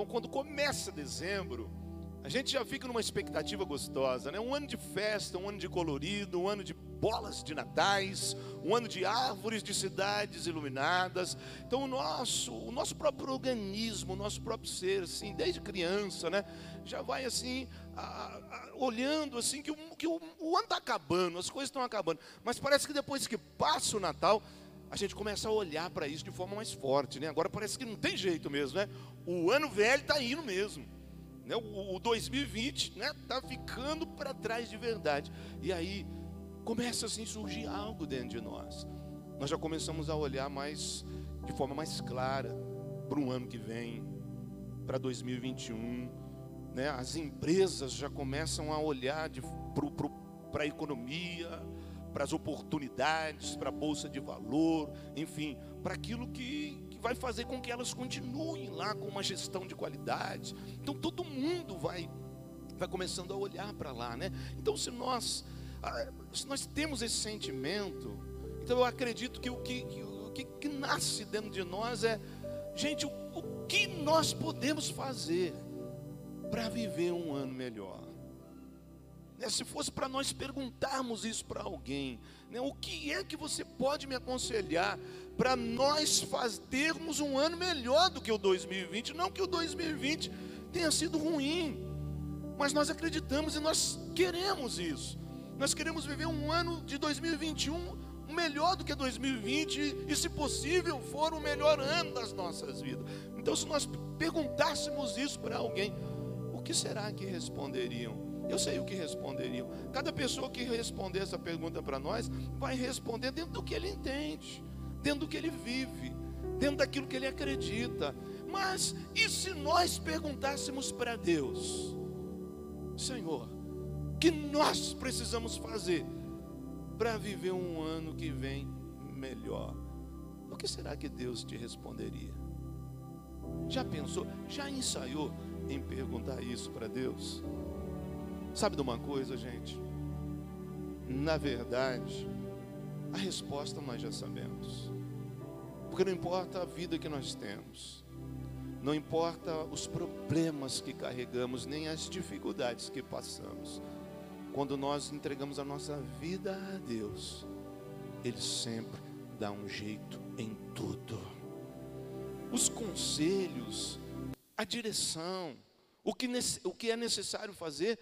Então, quando começa dezembro, a gente já fica numa expectativa gostosa, né? Um ano de festa, um ano de colorido, um ano de bolas de natais, um ano de árvores de cidades iluminadas. Então o nosso, o nosso próprio organismo, o nosso próprio ser, assim, desde criança, né, já vai assim a, a, olhando assim que, o, que o, o ano está acabando, as coisas estão acabando. Mas parece que depois que passa o Natal, a gente começa a olhar para isso de forma mais forte, né? Agora parece que não tem jeito mesmo, né? O ano velho está indo mesmo. Né? O, o 2020 né? Tá ficando para trás de verdade. E aí começa assim surgir algo dentro de nós. Nós já começamos a olhar mais de forma mais clara para o ano que vem, para 2021. Né? As empresas já começam a olhar para a economia, para as oportunidades, para a bolsa de valor, enfim, para aquilo que, que vai fazer com que elas continuem lá com uma gestão de qualidade. Então todo mundo vai vai começando a olhar para lá, né? Então se nós ah, se nós temos esse sentimento, então eu acredito que o que, o que, que nasce dentro de nós é, gente, o, o que nós podemos fazer para viver um ano melhor? Né, se fosse para nós perguntarmos isso para alguém, né, o que é que você pode me aconselhar para nós fazermos um ano melhor do que o 2020? Não que o 2020 tenha sido ruim, mas nós acreditamos e nós queremos isso. Nós queremos viver um ano de 2021 melhor do que 2020 e, se possível, for o melhor ano das nossas vidas. Então, se nós perguntássemos isso para alguém, o que será que responderiam? Eu sei o que responderiam. Cada pessoa que responder essa pergunta para nós vai responder dentro do que ele entende, dentro do que ele vive, dentro daquilo que ele acredita. Mas e se nós perguntássemos para Deus, Senhor, que nós precisamos fazer para viver um ano que vem melhor? O que será que Deus te responderia? Já pensou? Já ensaiou em perguntar isso para Deus? Sabe de uma coisa, gente? Na verdade, a resposta nós já sabemos. Porque não importa a vida que nós temos, não importa os problemas que carregamos, nem as dificuldades que passamos, quando nós entregamos a nossa vida a Deus, Ele sempre dá um jeito em tudo. Os conselhos, a direção, o que, o que é necessário fazer,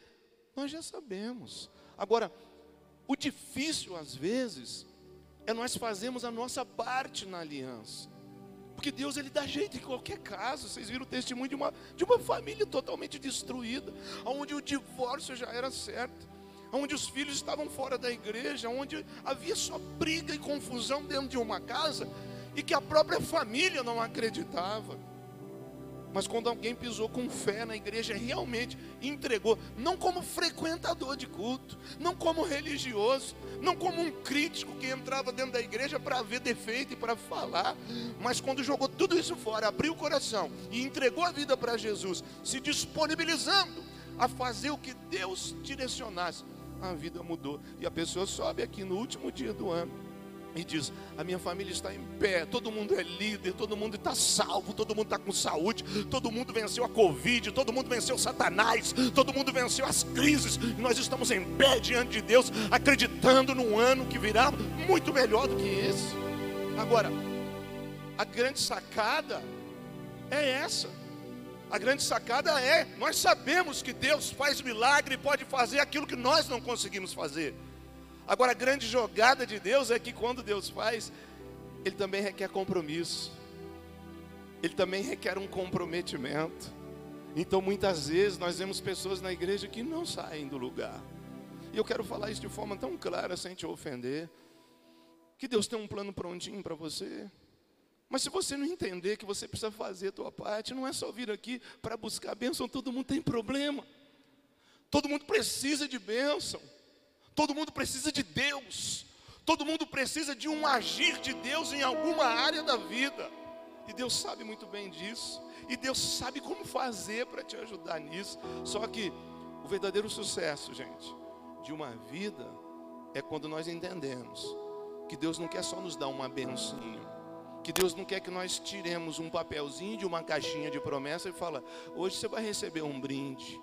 nós já sabemos. Agora, o difícil às vezes é nós fazermos a nossa parte na aliança. Porque Deus ele dá jeito em qualquer caso. Vocês viram o testemunho de uma, de uma família totalmente destruída, onde o divórcio já era certo onde os filhos estavam fora da igreja, onde havia só briga e confusão dentro de uma casa e que a própria família não acreditava. Mas quando alguém pisou com fé na igreja, realmente entregou, não como frequentador de culto, não como religioso, não como um crítico que entrava dentro da igreja para ver defeito e para falar, mas quando jogou tudo isso fora, abriu o coração e entregou a vida para Jesus, se disponibilizando a fazer o que Deus direcionasse, a vida mudou. E a pessoa sobe aqui no último dia do ano e diz: A minha família está em pé, todo mundo é líder, todo mundo está salvo, todo mundo está com saúde, todo mundo venceu a Covid, todo mundo venceu Satanás, todo mundo venceu as crises, e nós estamos em pé diante de Deus, acreditando num ano que virá muito melhor do que esse. Agora, a grande sacada é essa. A grande sacada é: nós sabemos que Deus faz milagre e pode fazer aquilo que nós não conseguimos fazer. Agora, a grande jogada de Deus é que quando Deus faz, Ele também requer compromisso, Ele também requer um comprometimento. Então, muitas vezes, nós vemos pessoas na igreja que não saem do lugar. E eu quero falar isso de forma tão clara, sem te ofender. Que Deus tem um plano prontinho para você. Mas se você não entender que você precisa fazer a tua parte, não é só vir aqui para buscar bênção, todo mundo tem problema. Todo mundo precisa de bênção. Todo mundo precisa de Deus. Todo mundo precisa de um agir de Deus em alguma área da vida. E Deus sabe muito bem disso. E Deus sabe como fazer para te ajudar nisso. Só que o verdadeiro sucesso, gente, de uma vida é quando nós entendemos que Deus não quer só nos dar uma benção que Deus não quer que nós tiremos um papelzinho de uma caixinha de promessa e fala: "Hoje você vai receber um brinde".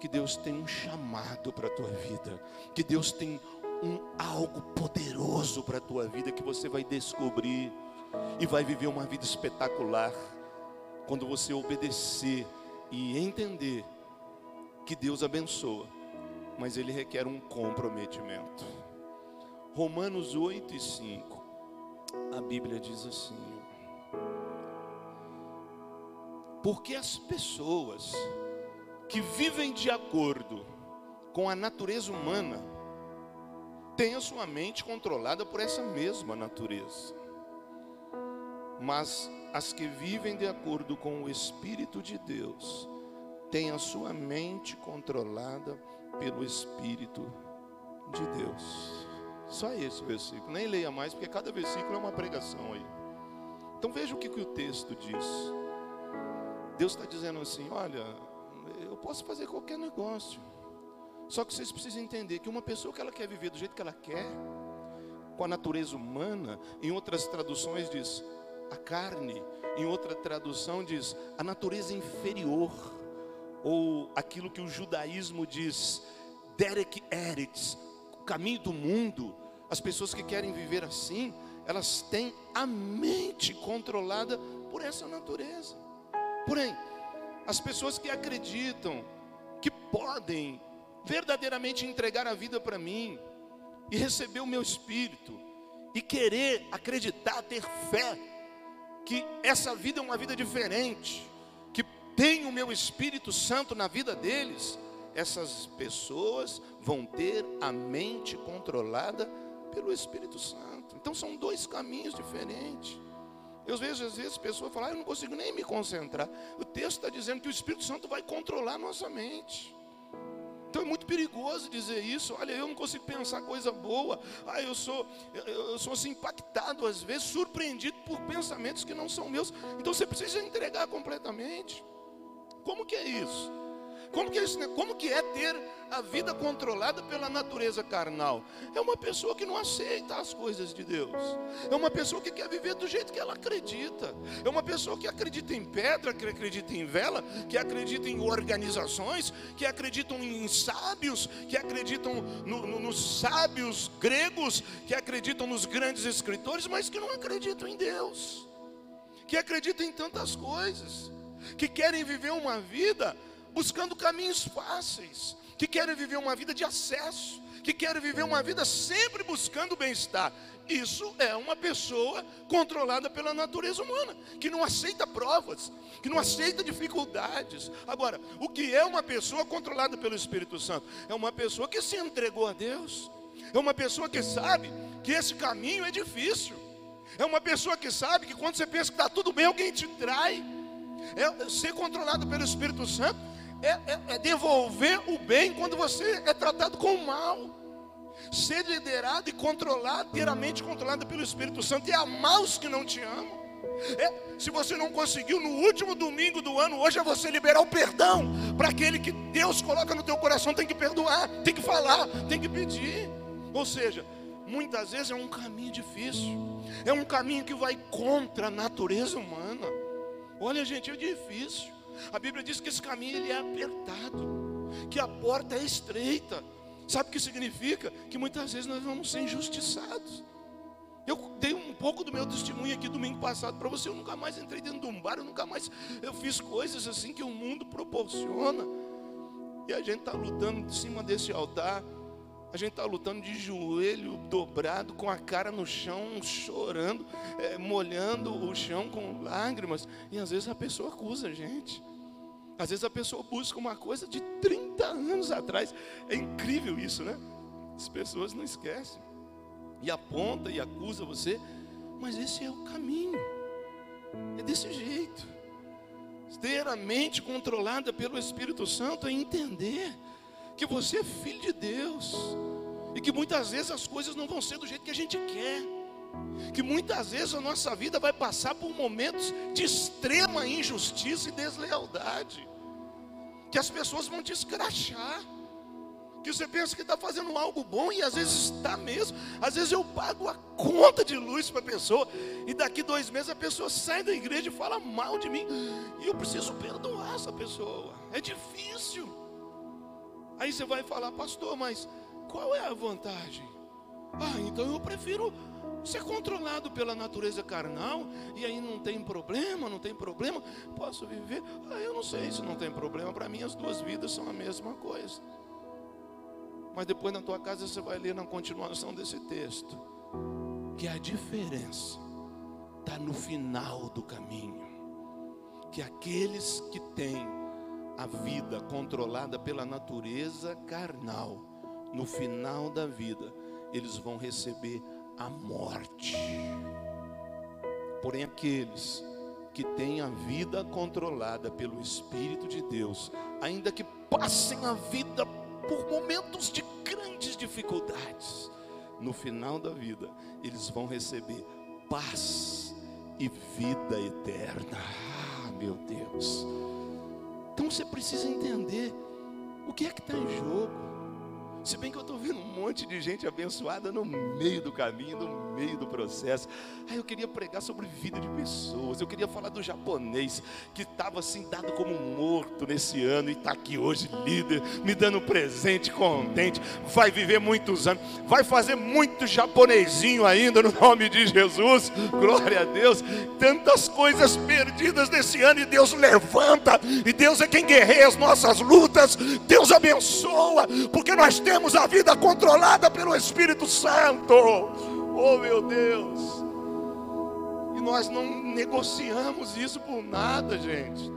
Que Deus tem um chamado para a tua vida, que Deus tem um algo poderoso para a tua vida que você vai descobrir e vai viver uma vida espetacular quando você obedecer e entender que Deus abençoa, mas ele requer um comprometimento. Romanos 8 e 5 a Bíblia diz assim: Porque as pessoas que vivem de acordo com a natureza humana têm a sua mente controlada por essa mesma natureza. Mas as que vivem de acordo com o Espírito de Deus têm a sua mente controlada pelo Espírito de Deus. Só esse versículo, nem leia mais, porque cada versículo é uma pregação aí. Então veja o que, que o texto diz. Deus está dizendo assim: olha, eu posso fazer qualquer negócio. Só que vocês precisam entender que uma pessoa que ela quer viver do jeito que ela quer, com a natureza humana, em outras traduções diz a carne, em outra tradução diz a natureza inferior, ou aquilo que o judaísmo diz, Derek Eretz, caminho do mundo, as pessoas que querem viver assim, elas têm a mente controlada por essa natureza. Porém, as pessoas que acreditam que podem verdadeiramente entregar a vida para mim e receber o meu espírito e querer acreditar, ter fé que essa vida é uma vida diferente, que tem o meu Espírito Santo na vida deles, essas pessoas vão ter a mente controlada pelo Espírito Santo. Então são dois caminhos diferentes. Eu vejo às vezes pessoas falar, ah, eu não consigo nem me concentrar. O texto está dizendo que o Espírito Santo vai controlar nossa mente. Então é muito perigoso dizer isso. Olha, eu não consigo pensar coisa boa. Ah, eu sou, eu sou assim impactado às vezes, surpreendido por pensamentos que não são meus. Então você precisa entregar completamente. Como que é isso? Como que, é isso, como que é ter a vida controlada pela natureza carnal? É uma pessoa que não aceita as coisas de Deus. É uma pessoa que quer viver do jeito que ela acredita. É uma pessoa que acredita em pedra, que acredita em vela, que acredita em organizações, que acreditam em sábios, que acreditam no, no, nos sábios gregos, que acreditam nos grandes escritores, mas que não acreditam em Deus. Que acreditam em tantas coisas. Que querem viver uma vida buscando caminhos fáceis, que querem viver uma vida de acesso, que querem viver uma vida sempre buscando bem-estar. Isso é uma pessoa controlada pela natureza humana, que não aceita provas, que não aceita dificuldades. Agora, o que é uma pessoa controlada pelo Espírito Santo? É uma pessoa que se entregou a Deus, é uma pessoa que sabe que esse caminho é difícil, é uma pessoa que sabe que quando você pensa que está tudo bem, alguém te trai. É ser controlado pelo Espírito Santo é, é, é devolver o bem quando você é tratado com o mal. Ser liderado e controlado, ter a mente controlada pelo Espírito Santo e amar os que não te amam. É, se você não conseguiu no último domingo do ano, hoje é você liberar o perdão para aquele que Deus coloca no teu coração, tem que perdoar, tem que falar, tem que pedir. Ou seja, muitas vezes é um caminho difícil, é um caminho que vai contra a natureza humana. Olha, gente, é difícil. A Bíblia diz que esse caminho ele é apertado, que a porta é estreita. Sabe o que significa? Que muitas vezes nós vamos ser injustiçados. Eu dei um pouco do meu testemunho aqui domingo passado para você. Eu nunca mais entrei dentro de um bar, eu nunca mais eu fiz coisas assim que o mundo proporciona. E a gente está lutando em cima desse altar. A gente está lutando de joelho dobrado, com a cara no chão, chorando, é, molhando o chão com lágrimas. E às vezes a pessoa acusa a gente. Às vezes a pessoa busca uma coisa de 30 anos atrás. É incrível isso, né? As pessoas não esquecem. E aponta e acusa você. Mas esse é o caminho. É desse jeito. Ter a mente controlada pelo Espírito Santo é entender que você é filho de Deus e que muitas vezes as coisas não vão ser do jeito que a gente quer. Que muitas vezes a nossa vida vai passar por momentos de extrema injustiça e deslealdade. Que as pessoas vão te escrachar. Que você pensa que está fazendo algo bom e às vezes está mesmo. Às vezes eu pago a conta de luz para a pessoa e daqui dois meses a pessoa sai da igreja e fala mal de mim e eu preciso perdoar essa pessoa. É difícil. Aí você vai falar, pastor, mas qual é a vantagem? Ah, então eu prefiro ser controlado pela natureza carnal e aí não tem problema, não tem problema, posso viver. Ah, eu não sei se não tem problema. Para mim as duas vidas são a mesma coisa. Mas depois na tua casa você vai ler na continuação desse texto que a diferença está no final do caminho. Que aqueles que têm a vida controlada pela natureza carnal, no final da vida, eles vão receber a morte. Porém, aqueles que têm a vida controlada pelo Espírito de Deus, ainda que passem a vida por momentos de grandes dificuldades, no final da vida, eles vão receber paz e vida eterna. Ah, meu Deus. Então você precisa entender o que é que está em jogo. Se bem que eu estou vendo um monte de gente abençoada no meio do caminho, no meio do processo. Aí eu queria pregar sobre vida de pessoas. Eu queria falar do japonês que estava assim dado como morto nesse ano e está aqui hoje líder, me dando presente, contente. Vai viver muitos anos, vai fazer muito japonesinho ainda no nome de Jesus. Glória a Deus. Tantas coisas perdidas nesse ano e Deus levanta. E Deus é quem guerreia as nossas lutas. Deus abençoa, porque nós temos temos a vida controlada pelo Espírito Santo. Oh meu Deus! E nós não negociamos isso por nada, gente.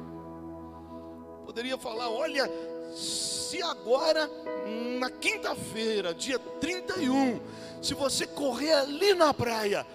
Poderia falar, olha, se agora, na quinta-feira, dia 31, se você correr ali na praia,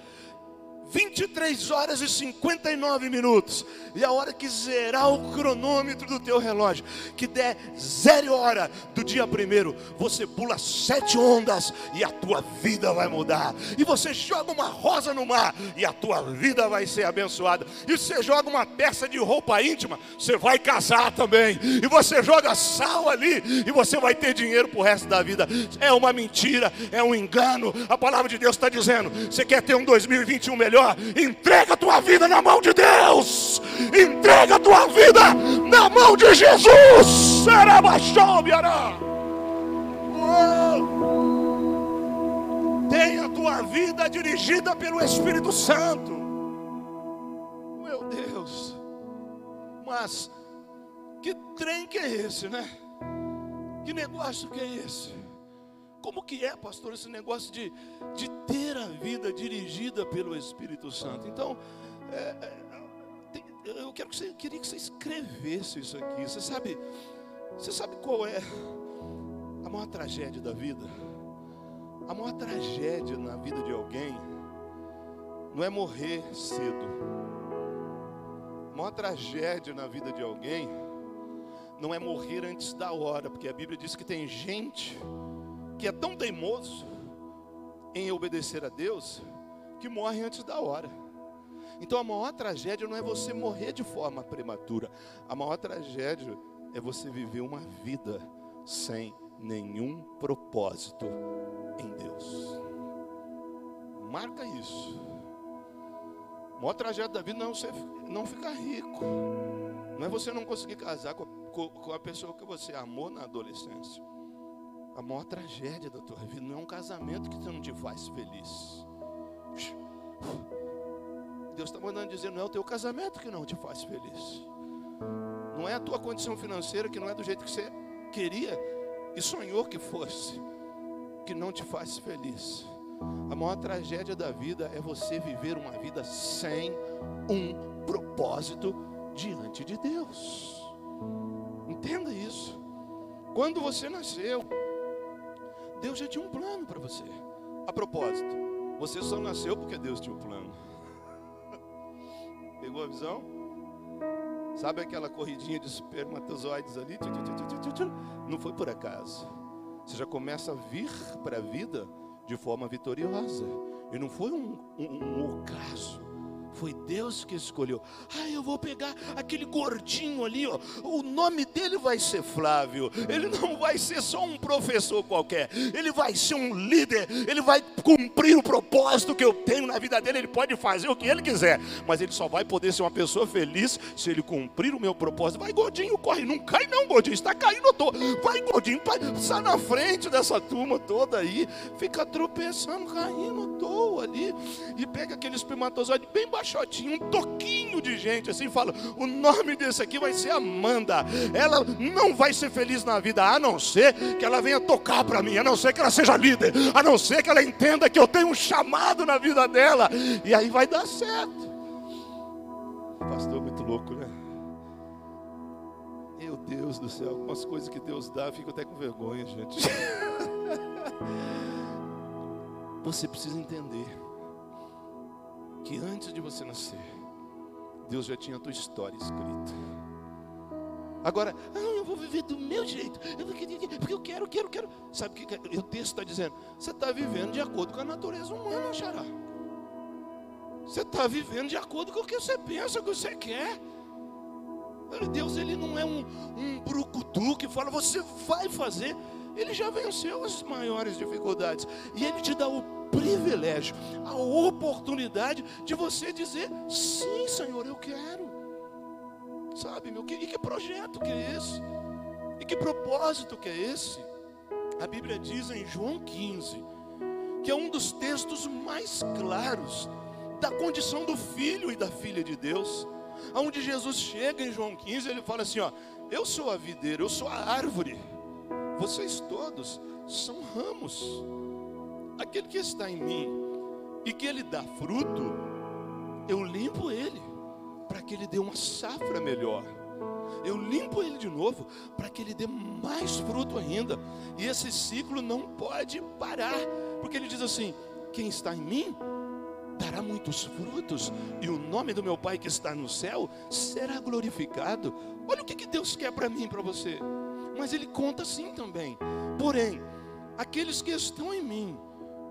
23 horas e 59 minutos. E a hora que zerar o cronômetro do teu relógio, que der zero hora do dia primeiro, você pula sete ondas e a tua vida vai mudar. E você joga uma rosa no mar e a tua vida vai ser abençoada. E você joga uma peça de roupa íntima, você vai casar também. E você joga sal ali e você vai ter dinheiro pro resto da vida. É uma mentira, é um engano. A palavra de Deus está dizendo: você quer ter um 2021 melhor? Melhor. Entrega a tua vida na mão de Deus. Entrega a tua vida na mão de Jesus. Será Tenha a tua vida dirigida pelo Espírito Santo. Meu Deus. Mas que trem que é esse, né? Que negócio que é esse? Como que é, pastor, esse negócio de, de ter a vida dirigida pelo Espírito Santo? Então, é, é, eu quero que você, queria que você escrevesse isso aqui. Você sabe, você sabe qual é a maior tragédia da vida? A maior tragédia na vida de alguém não é morrer cedo. A maior tragédia na vida de alguém não é morrer antes da hora, porque a Bíblia diz que tem gente que é tão teimoso em obedecer a Deus que morre antes da hora. Então a maior tragédia não é você morrer de forma prematura. A maior tragédia é você viver uma vida sem nenhum propósito em Deus. Marca isso. A maior tragédia da vida não é você não ficar rico. Não é você não conseguir casar com a, com a pessoa que você amou na adolescência. A maior tragédia da tua vida não é um casamento que não te faz feliz. Deus está mandando dizer, não é o teu casamento que não te faz feliz. Não é a tua condição financeira que não é do jeito que você queria e sonhou que fosse, que não te faz feliz. A maior tragédia da vida é você viver uma vida sem um propósito diante de Deus. Entenda isso. Quando você nasceu, Deus já tinha um plano para você. A propósito, você só nasceu porque Deus tinha um plano. Pegou a visão? Sabe aquela corridinha de espermatozoides ali? Não foi por acaso. Você já começa a vir para a vida de forma vitoriosa. E não foi um, um, um ocaso. Foi Deus que escolheu. Ah, eu vou pegar aquele gordinho ali, ó. O nome dele vai ser Flávio. Ele não vai ser só um professor qualquer. Ele vai ser um líder. Ele vai cumprir o propósito que eu tenho na vida dele. Ele pode fazer o que ele quiser, mas ele só vai poder ser uma pessoa feliz se ele cumprir o meu propósito. Vai, gordinho, corre. Não cai, não, gordinho. Está caindo, tô. Vai, gordinho. Sai na frente dessa turma toda aí. Fica tropeçando, caindo, tô ali. E pega aquele espermatozoide bem baixo caixotinho, um toquinho de gente assim, fala: o nome desse aqui vai ser Amanda. Ela não vai ser feliz na vida, a não ser que ela venha tocar para mim, a não ser que ela seja líder, a não ser que ela entenda que eu tenho um chamado na vida dela, e aí vai dar certo. Pastor, muito louco, né? Meu Deus do céu, algumas coisas que Deus dá, eu fico até com vergonha, gente. Você precisa entender que antes de você nascer, Deus já tinha a tua história escrita. Agora, ah, eu vou viver do meu jeito, porque eu quero, quero, quero. Sabe o que o texto está dizendo? Você está vivendo de acordo com a natureza humana, Xará. Você está vivendo de acordo com o que você pensa, o que você quer. Deus, Ele não é um, um brucutu que fala, você vai fazer. Ele já venceu as maiores dificuldades. E Ele te dá o privilégio, a oportunidade de você dizer: sim, Senhor, eu quero. Sabe, meu, e que projeto que é esse? E que propósito que é esse? A Bíblia diz em João 15, que é um dos textos mais claros da condição do filho e da filha de Deus. Aonde Jesus chega em João 15, ele fala assim, ó: Eu sou a videira, eu sou a árvore. Vocês todos são ramos aquele que está em mim e que ele dá fruto, eu limpo ele para que ele dê uma safra melhor. Eu limpo ele de novo para que ele dê mais fruto ainda. E esse ciclo não pode parar, porque ele diz assim: quem está em mim dará muitos frutos, e o nome do meu Pai que está no céu será glorificado. Olha o que, Deus quer para mim e para você. Mas Ele conta assim também. Porém, aqueles que estão em mim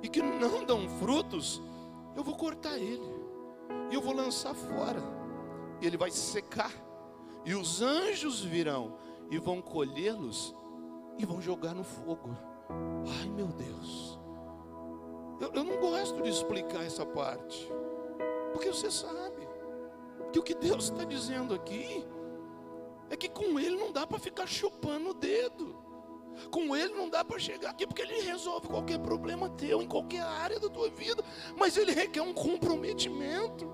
e que não dão frutos, eu vou cortar ele, e eu vou lançar fora, e ele vai secar, e os anjos virão e vão colhê-los e vão jogar no fogo. Ai meu Deus, eu, eu não gosto de explicar essa parte, porque você sabe que o que Deus está dizendo aqui é que com Ele não dá para ficar chupando o dedo. Com Ele não dá para chegar aqui, porque Ele resolve qualquer problema teu, em qualquer área da tua vida, mas Ele requer um comprometimento.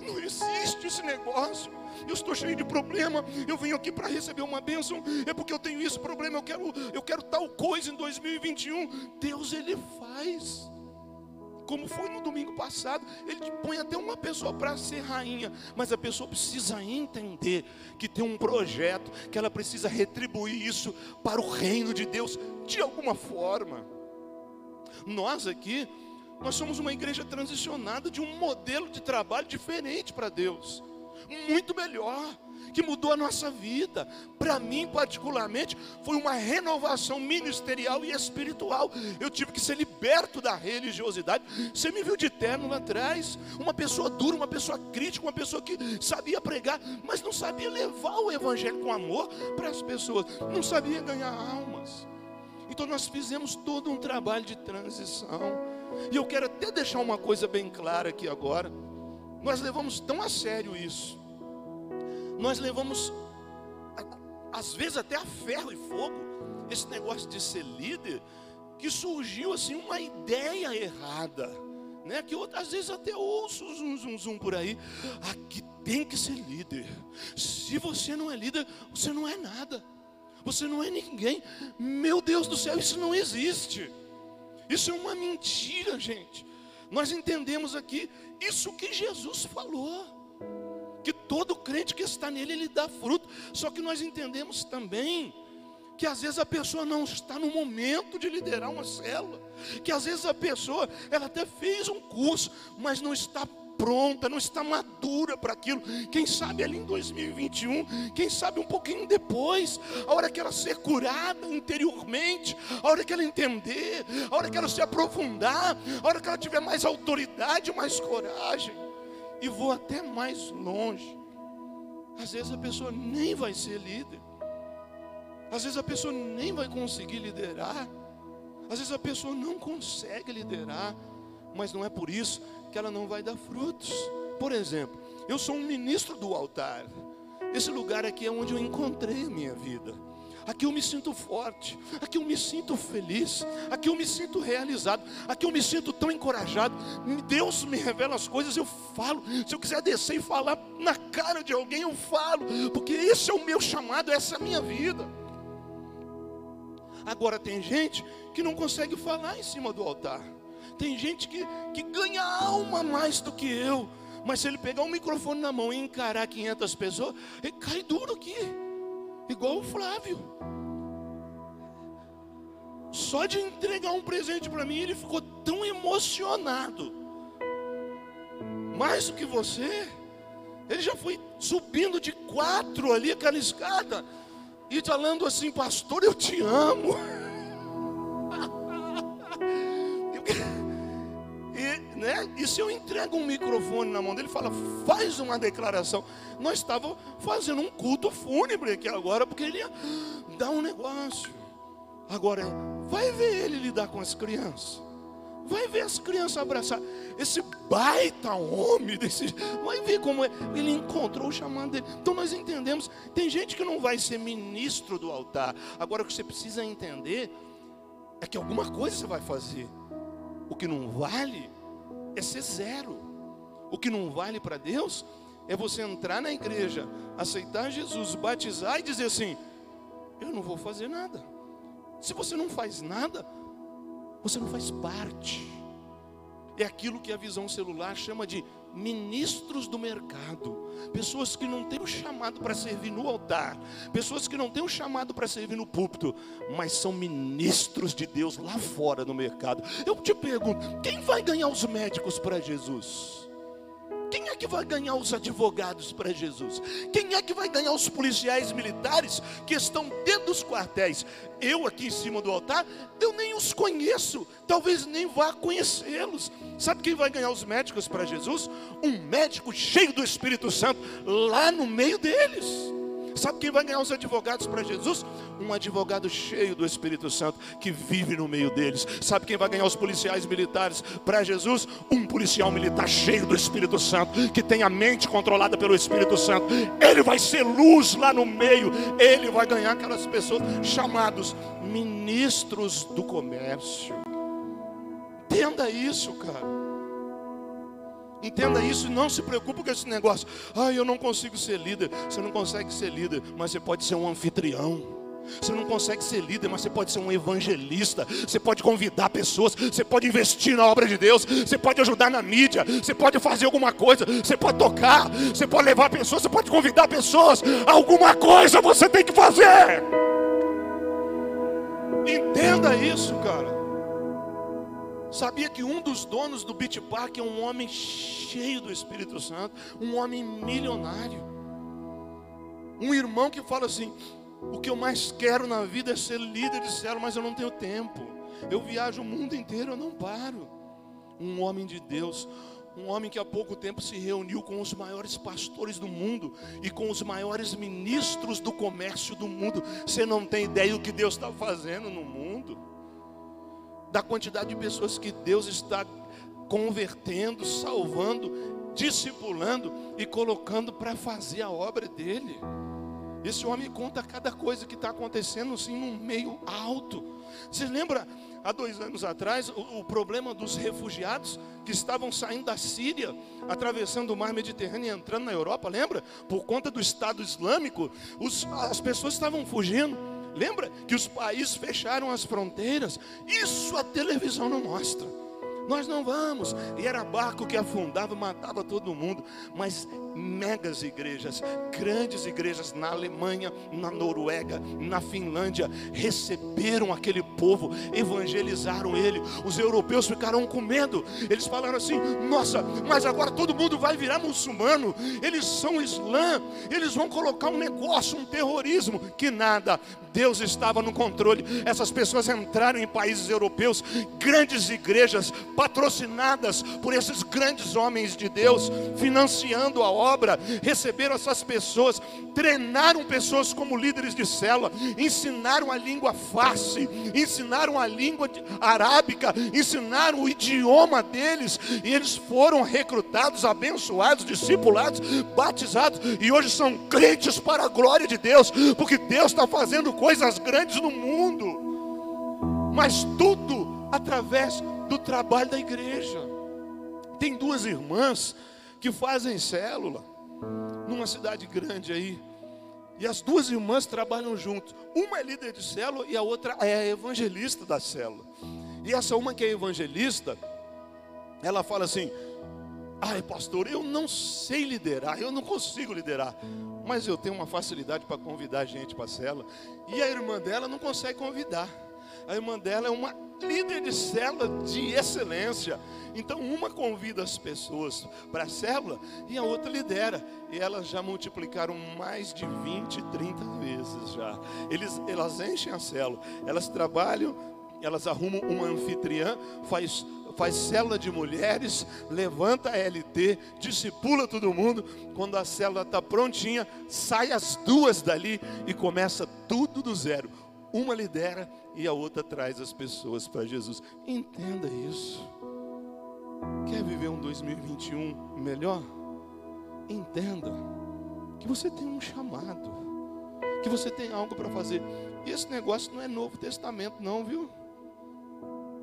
Não existe esse negócio. Eu estou cheio de problema. Eu venho aqui para receber uma bênção. É porque eu tenho esse problema. Eu quero, eu quero tal coisa em 2021. Deus ele faz como foi no domingo passado, ele põe até uma pessoa para ser rainha, mas a pessoa precisa entender que tem um projeto, que ela precisa retribuir isso para o reino de Deus de alguma forma. Nós aqui, nós somos uma igreja transicionada de um modelo de trabalho diferente para Deus, muito melhor que mudou a nossa vida. Para mim, particularmente, foi uma renovação ministerial e espiritual. Eu tive que ser liberto da religiosidade. Você me viu de terno lá atrás, uma pessoa dura, uma pessoa crítica, uma pessoa que sabia pregar, mas não sabia levar o evangelho com amor para as pessoas, não sabia ganhar almas. Então nós fizemos todo um trabalho de transição. E eu quero até deixar uma coisa bem clara aqui agora. Nós levamos tão a sério isso nós levamos, às vezes até a ferro e fogo, esse negócio de ser líder, que surgiu assim uma ideia errada, né? Que às vezes até ouço zum, zum, zum por aí, aqui tem que ser líder. Se você não é líder, você não é nada. Você não é ninguém. Meu Deus do céu, isso não existe. Isso é uma mentira, gente. Nós entendemos aqui isso que Jesus falou que todo crente que está nele, ele dá fruto. Só que nós entendemos também que às vezes a pessoa não está no momento de liderar uma célula, que às vezes a pessoa, ela até fez um curso, mas não está pronta, não está madura para aquilo. Quem sabe ali em 2021, quem sabe um pouquinho depois, a hora que ela ser curada interiormente, a hora que ela entender, a hora que ela se aprofundar, a hora que ela tiver mais autoridade, mais coragem. E vou até mais longe. Às vezes a pessoa nem vai ser líder. Às vezes a pessoa nem vai conseguir liderar. Às vezes a pessoa não consegue liderar, mas não é por isso que ela não vai dar frutos. Por exemplo, eu sou um ministro do altar. Esse lugar aqui é onde eu encontrei a minha vida. Aqui eu me sinto forte, aqui eu me sinto feliz, aqui eu me sinto realizado, aqui eu me sinto tão encorajado. Deus me revela as coisas, eu falo. Se eu quiser descer e falar na cara de alguém, eu falo, porque esse é o meu chamado, essa é a minha vida. Agora tem gente que não consegue falar em cima do altar. Tem gente que, que ganha alma mais do que eu. Mas se ele pegar um microfone na mão e encarar 500 pessoas, ele cai duro aqui. Igual o Flávio. Só de entregar um presente para mim, ele ficou tão emocionado. Mais do que você. Ele já foi subindo de quatro ali, aquela escada, e falando assim, pastor, eu te amo. Né? e se eu entrego um microfone na mão dele, fala, faz uma declaração. Nós estávamos fazendo um culto fúnebre aqui agora, porque ele ia dar um negócio. Agora, vai ver ele lidar com as crianças. Vai ver as crianças abraçar. Esse baita homem, desse, vai ver como é. ele encontrou o chamado dele. Então nós entendemos. Tem gente que não vai ser ministro do altar. Agora o que você precisa entender é que alguma coisa você vai fazer. O que não vale é ser zero. O que não vale para Deus é você entrar na igreja, aceitar Jesus, batizar e dizer assim: Eu não vou fazer nada. Se você não faz nada, você não faz parte. É aquilo que a visão celular chama de ministros do mercado, pessoas que não têm o chamado para servir no altar, pessoas que não têm o chamado para servir no púlpito, mas são ministros de Deus lá fora no mercado. Eu te pergunto: quem vai ganhar os médicos para Jesus? É que vai ganhar os advogados para Jesus? Quem é que vai ganhar os policiais militares que estão dentro dos quartéis? Eu aqui em cima do altar, eu nem os conheço, talvez nem vá conhecê-los. Sabe quem vai ganhar os médicos para Jesus? Um médico cheio do Espírito Santo lá no meio deles. Sabe quem vai ganhar os advogados para Jesus? Um advogado cheio do Espírito Santo que vive no meio deles. Sabe quem vai ganhar os policiais militares para Jesus? Um policial militar cheio do Espírito Santo que tem a mente controlada pelo Espírito Santo. Ele vai ser luz lá no meio. Ele vai ganhar aquelas pessoas chamados ministros do comércio. Entenda isso, cara. Entenda isso e não se preocupe com esse negócio. Ah, eu não consigo ser líder. Você não consegue ser líder, mas você pode ser um anfitrião. Você não consegue ser líder, mas você pode ser um evangelista. Você pode convidar pessoas. Você pode investir na obra de Deus. Você pode ajudar na mídia. Você pode fazer alguma coisa. Você pode tocar. Você pode levar pessoas. Você pode convidar pessoas. Alguma coisa você tem que fazer. Entenda isso, cara. Sabia que um dos donos do Beach Park é um homem cheio do Espírito Santo, um homem milionário. Um irmão que fala assim: o que eu mais quero na vida é ser líder de célula, mas eu não tenho tempo. Eu viajo o mundo inteiro, eu não paro. Um homem de Deus, um homem que há pouco tempo se reuniu com os maiores pastores do mundo e com os maiores ministros do comércio do mundo. Você não tem ideia do que Deus está fazendo no mundo da quantidade de pessoas que Deus está convertendo, salvando, discipulando e colocando para fazer a obra dele. Esse homem conta cada coisa que está acontecendo assim num meio alto. Você lembra há dois anos atrás o, o, problema dos refugiados que estavam saindo da Síria, atravessando o mar Mediterrâneo e entrando na Europa? Lembra? Por conta do Estado Islâmico, os, as pessoas estavam fugindo. Lembra que os países fecharam as fronteiras? Isso a televisão não mostra. Nós não vamos. E era barco que afundava, matava todo mundo. Mas megas igrejas, grandes igrejas na Alemanha, na Noruega, na Finlândia, receberam aquele povo, evangelizaram ele. Os europeus ficaram com medo. Eles falaram assim: nossa, mas agora todo mundo vai virar muçulmano. Eles são islã, eles vão colocar um negócio, um terrorismo. Que nada. Deus estava no controle. Essas pessoas entraram em países europeus, grandes igrejas patrocinadas por esses grandes homens de Deus, financiando a obra, receberam essas pessoas, treinaram pessoas como líderes de célula, ensinaram a língua fácil, ensinaram a língua arábica, ensinaram o idioma deles, e eles foram recrutados, abençoados, discipulados, batizados, e hoje são crentes para a glória de Deus, porque Deus está fazendo coisas grandes no mundo, mas tudo através do trabalho da igreja. Tem duas irmãs que fazem célula numa cidade grande aí. E as duas irmãs trabalham juntos. Uma é líder de célula e a outra é a evangelista da célula. E essa uma que é evangelista, ela fala assim: Ai, pastor, eu não sei liderar, eu não consigo liderar, mas eu tenho uma facilidade para convidar gente para a célula. E a irmã dela não consegue convidar. A irmã dela é uma líder de célula de excelência. Então, uma convida as pessoas para a célula e a outra lidera. E elas já multiplicaram mais de 20, 30 vezes já. Eles, elas enchem a célula, elas trabalham, elas arrumam uma anfitriã, faz faz célula de mulheres, levanta a LT, discipula todo mundo. Quando a célula está prontinha, sai as duas dali e começa tudo do zero. Uma lidera e a outra traz as pessoas para Jesus. Entenda isso. Quer viver um 2021 melhor? Entenda que você tem um chamado, que você tem algo para fazer. E esse negócio não é Novo Testamento, não, viu?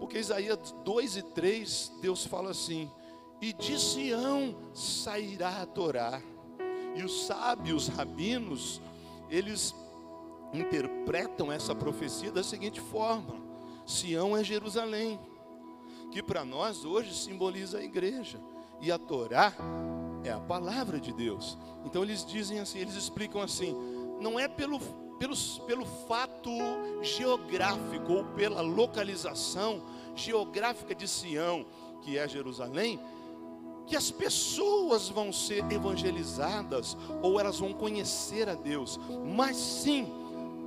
Porque Isaías 2 e 3, Deus fala assim: E de Sião sairá a Torá. E os sábios rabinos, eles interpretam essa profecia da seguinte forma: Sião é Jerusalém, que para nós hoje simboliza a igreja, e a Torá é a palavra de Deus. Então eles dizem assim, eles explicam assim: não é pelo, pelo, fato geográfico ou pela localização geográfica de Sião, que é Jerusalém, que as pessoas vão ser evangelizadas ou elas vão conhecer a Deus, mas sim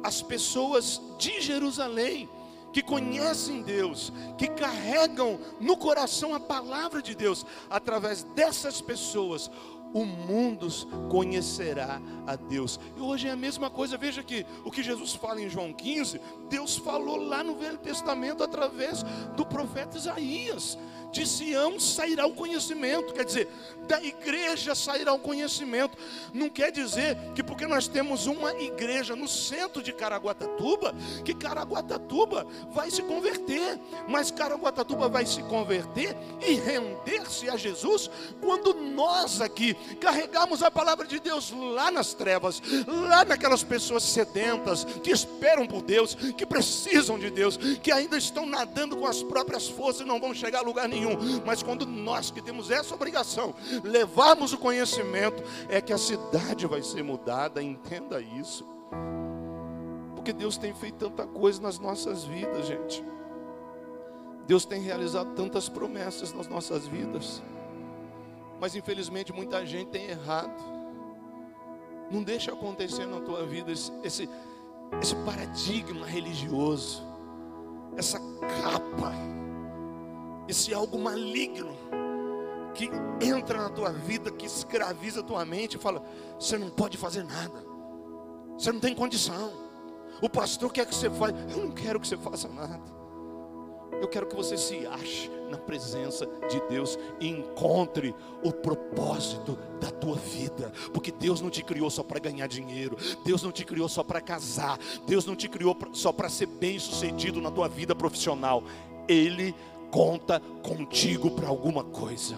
as pessoas de Jerusalém que conhecem Deus, que carregam no coração a palavra de Deus, através dessas pessoas, o mundo conhecerá a Deus. E hoje é a mesma coisa, veja que o que Jesus fala em João 15, Deus falou lá no Velho Testamento através do profeta Isaías de Sião sairá o conhecimento, quer dizer, da igreja sairá o conhecimento. Não quer dizer que porque nós temos uma igreja no centro de Caraguatatuba, que Caraguatatuba vai se converter, mas Caraguatatuba vai se converter e render-se a Jesus quando nós aqui carregamos a palavra de Deus lá nas trevas, lá naquelas pessoas sedentas que esperam por Deus, que precisam de Deus, que ainda estão nadando com as próprias forças e não vão chegar a lugar nenhum mas quando nós que temos essa obrigação, levarmos o conhecimento, é que a cidade vai ser mudada, entenda isso. Porque Deus tem feito tanta coisa nas nossas vidas, gente. Deus tem realizado tantas promessas nas nossas vidas. Mas infelizmente muita gente tem errado. Não deixa acontecer na tua vida esse, esse, esse paradigma religioso, essa capa esse algo maligno que entra na tua vida, que escraviza a tua mente e fala: você não pode fazer nada, você não tem condição. O pastor quer que você faça, eu não quero que você faça nada. Eu quero que você se ache na presença de Deus e encontre o propósito da tua vida, porque Deus não te criou só para ganhar dinheiro, Deus não te criou só para casar, Deus não te criou só para ser bem-sucedido na tua vida profissional. Ele conta contigo para alguma coisa.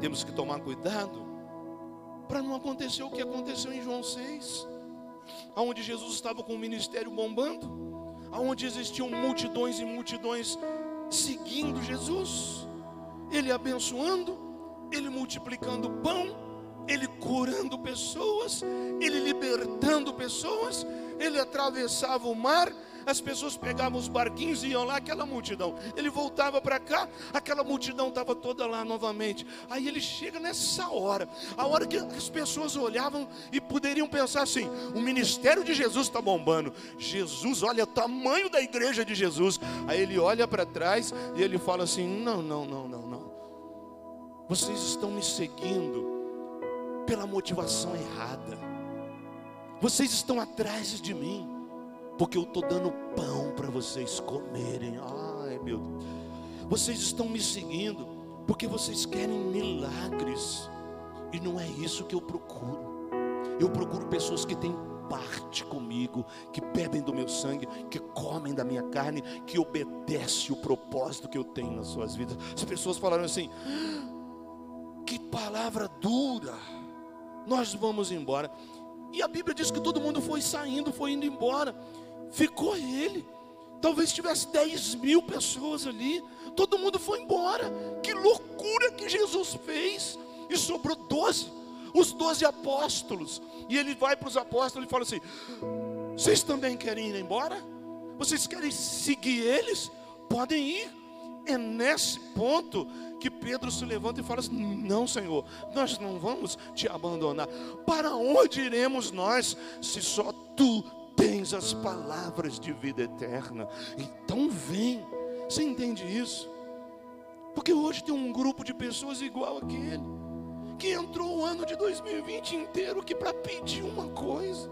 Temos que tomar cuidado para não acontecer o que aconteceu em João 6, aonde Jesus estava com o ministério bombando, aonde existiam multidões e multidões seguindo Jesus, ele abençoando, ele multiplicando pão, ele curando pessoas, ele libertando pessoas, ele atravessava o mar, as pessoas pegavam os barquinhos e iam lá, aquela multidão. Ele voltava para cá, aquela multidão estava toda lá novamente. Aí ele chega nessa hora, a hora que as pessoas olhavam e poderiam pensar assim: o ministério de Jesus está bombando. Jesus, olha o tamanho da igreja de Jesus. Aí ele olha para trás e ele fala assim: não, não, não, não, não. Vocês estão me seguindo pela motivação errada. Vocês estão atrás de mim, porque eu estou dando pão para vocês comerem. Ai, meu Deus. Vocês estão me seguindo, porque vocês querem milagres, e não é isso que eu procuro. Eu procuro pessoas que têm parte comigo, que bebem do meu sangue, que comem da minha carne, que obedecem o propósito que eu tenho nas suas vidas. As pessoas falaram assim: ah, que palavra dura, nós vamos embora. E a Bíblia diz que todo mundo foi saindo, foi indo embora. Ficou ele. Talvez tivesse 10 mil pessoas ali. Todo mundo foi embora. Que loucura que Jesus fez. E sobrou 12. Os 12 apóstolos. E ele vai para os apóstolos e fala assim: Vocês também querem ir embora? Vocês querem seguir eles? Podem ir. É nesse ponto que Pedro se levanta e fala assim: Não, Senhor, nós não vamos te abandonar. Para onde iremos nós, se só tu tens as palavras de vida eterna? Então vem. Você entende isso? Porque hoje tem um grupo de pessoas igual aquele, que entrou o ano de 2020 inteiro que para pedir uma coisa.